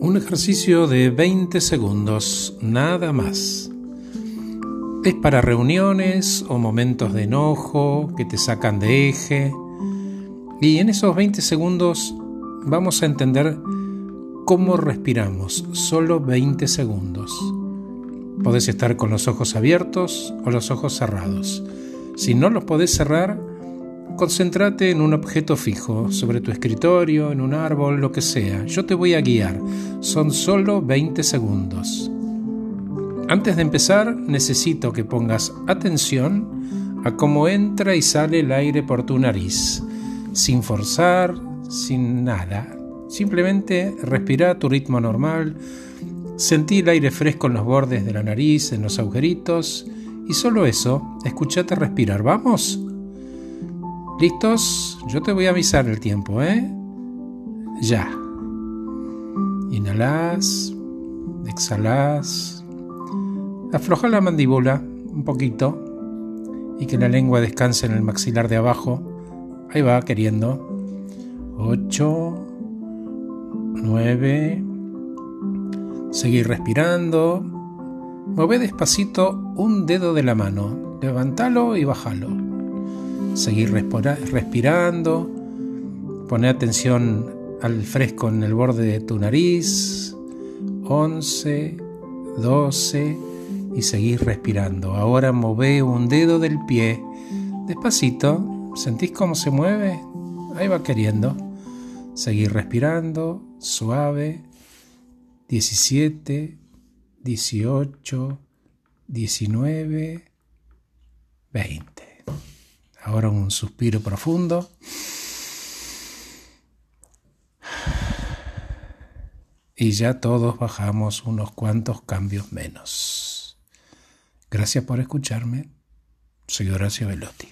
Un ejercicio de 20 segundos, nada más. Es para reuniones o momentos de enojo que te sacan de eje. Y en esos 20 segundos vamos a entender cómo respiramos. Solo 20 segundos. Podés estar con los ojos abiertos o los ojos cerrados. Si no los podés cerrar, concéntrate en un objeto fijo, sobre tu escritorio, en un árbol, lo que sea. Yo te voy a guiar. Son solo 20 segundos. Antes de empezar, necesito que pongas atención a cómo entra y sale el aire por tu nariz, sin forzar, sin nada. Simplemente respira a tu ritmo normal, sentí el aire fresco en los bordes de la nariz, en los agujeritos, y solo eso, escúchate respirar. ¿Vamos? ¿Listos? Yo te voy a avisar el tiempo, ¿eh? Ya. Inhalás, exhalás. Afloja la mandíbula un poquito y que la lengua descanse en el maxilar de abajo. Ahí va, queriendo. 8, 9. Seguir respirando. Mueve despacito un dedo de la mano. Levántalo y bájalo seguir respirando, poner atención al fresco en el borde de tu nariz, 11, 12 y seguir respirando. Ahora move un dedo del pie, despacito, ¿sentís cómo se mueve? Ahí va queriendo. Seguir respirando, suave, 17, 18, 19, 20. Ahora un suspiro profundo. Y ya todos bajamos unos cuantos cambios menos. Gracias por escucharme. Soy Horacio Velotti.